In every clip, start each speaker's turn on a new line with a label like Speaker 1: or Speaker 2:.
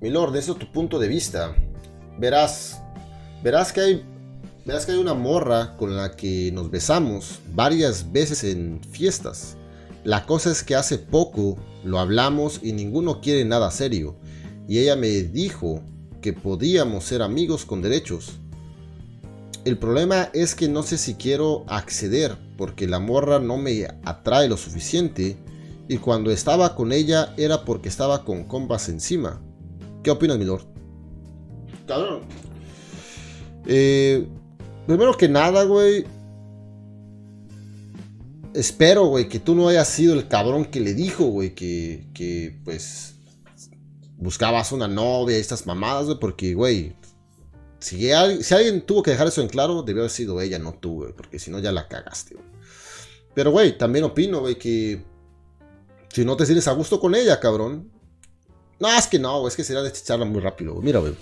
Speaker 1: Milord, desde tu punto de vista, verás, verás que hay, verás que hay una morra con la que nos besamos varias veces en fiestas. La cosa es que hace poco lo hablamos y ninguno quiere nada serio. Y ella me dijo que podíamos ser amigos con derechos. El problema es que no sé si quiero acceder porque la morra no me atrae lo suficiente y cuando estaba con ella era porque estaba con compas encima. ¿Qué opinas, mi lord? Cabrón. Eh, primero que nada, güey. Espero, güey, que tú no hayas sido el cabrón que le dijo, güey, que, que, pues, buscabas una novia y estas mamadas, güey, porque, güey, si, alguien tuvo que dejar eso en claro, debió haber sido ella, no tú, güey, porque si no ya la cagaste, güey. Pero, güey, también opino, güey, que si no te sientes a gusto con ella, cabrón. No, es que no, es que sería desecharla muy rápido, güey. Mira, güey.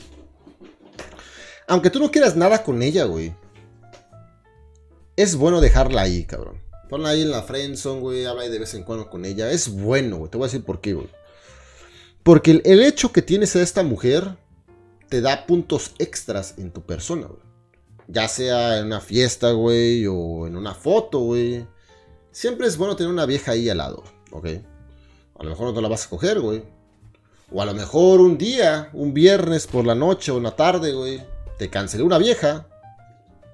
Speaker 1: Aunque tú no quieras nada con ella, güey. Es bueno dejarla ahí, cabrón. Ponla ahí en la friendzone, güey. Habla de vez en cuando con ella. Es bueno, güey. Te voy a decir por qué, güey. Porque el, el hecho que tienes a esta mujer te da puntos extras en tu persona, güey. Ya sea en una fiesta, güey, o en una foto, güey. Siempre es bueno tener una vieja ahí al lado, ¿ok? A lo mejor no te la vas a coger, güey. O a lo mejor un día, un viernes por la noche o una tarde, güey, te cancelé una vieja.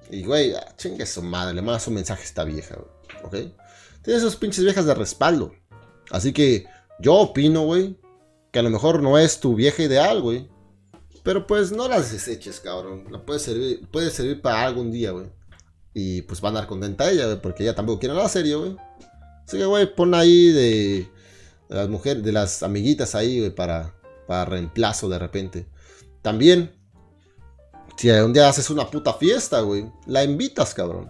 Speaker 1: Y, güey, ah, chingue su madre, le mandas un mensaje a esta vieja, güey, ¿ok? Tienes esas pinches viejas de respaldo. Así que yo opino, güey, que a lo mejor no es tu vieja ideal, güey. Pero pues no las deseches, cabrón. La puede servir, puede servir para algún día, güey. Y pues va a andar contenta ella, güey, porque ella tampoco quiere nada serio, güey. Así que, güey, pon ahí de, las mujeres, de las amiguitas ahí, para, para reemplazo de repente. También, si un día haces una puta fiesta, güey, la invitas, cabrón.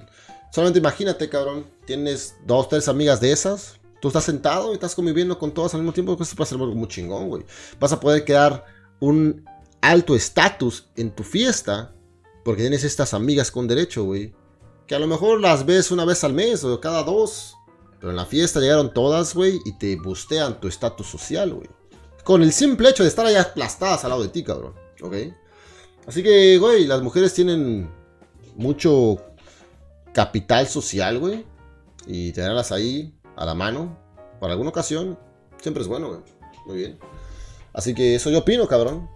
Speaker 1: Solamente imagínate, cabrón, tienes dos, tres amigas de esas. Tú estás sentado y estás conviviendo con todas al mismo tiempo. Pues va ser algo muy chingón, güey. Vas a poder quedar un alto estatus en tu fiesta, porque tienes estas amigas con derecho, güey, que a lo mejor las ves una vez al mes o cada dos, pero en la fiesta llegaron todas, güey, y te bustean tu estatus social, güey. Con el simple hecho de estar allá aplastadas al lado de ti, cabrón, ¿ok? Así que, güey, las mujeres tienen mucho capital social, güey, y tenerlas ahí a la mano, por alguna ocasión, siempre es bueno, güey. Muy bien. Así que eso yo opino, cabrón.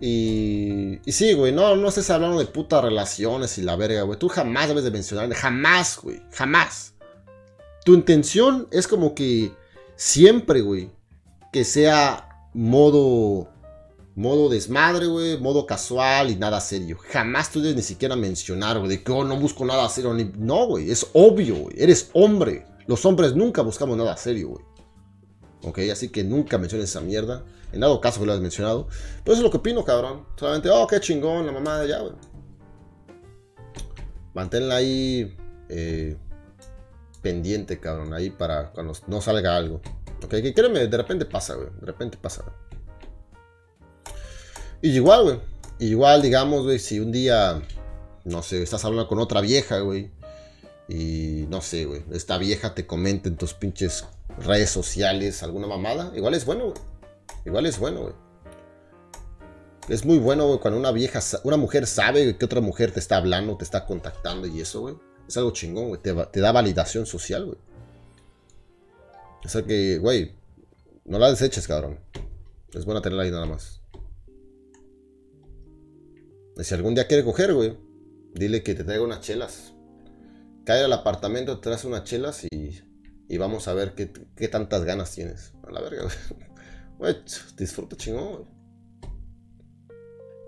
Speaker 1: Y, y sí, güey, no, no estés hablando de putas relaciones y la verga, güey. Tú jamás debes de mencionar, jamás, güey, jamás. Tu intención es como que siempre, güey, que sea modo, modo desmadre, güey, modo casual y nada serio. Jamás tú debes ni siquiera mencionar, güey, de que oh, no busco nada serio. No, güey, es obvio, güey, eres hombre. Los hombres nunca buscamos nada serio, güey. Ok, así que nunca menciones esa mierda. En dado caso que lo has mencionado. Pero eso es lo que opino, cabrón. Solamente, oh, qué chingón, la mamá de allá, güey. Manténla ahí eh, pendiente, cabrón. Ahí para cuando no salga algo. Ok, que créeme, de repente pasa, güey. De repente pasa, güey. Y igual, güey. Igual, digamos, güey, si un día, no sé, estás hablando con otra vieja, güey. Y no sé, güey. Esta vieja te comenta en tus pinches redes sociales alguna mamada. Igual es bueno, güey. Igual es bueno, güey. Es muy bueno, güey, cuando una vieja, una mujer sabe que otra mujer te está hablando, te está contactando y eso, güey. Es algo chingón, güey. Te, da validación social, güey. O sea que, güey, no la deseches, cabrón. Es buena tenerla ahí nada más. Y si algún día quiere coger, güey, dile que te traiga unas chelas. Cae al apartamento, te traes unas chelas y, y vamos a ver qué, qué tantas ganas tienes. A la verga, güey. Güey, disfruta chingón, güey.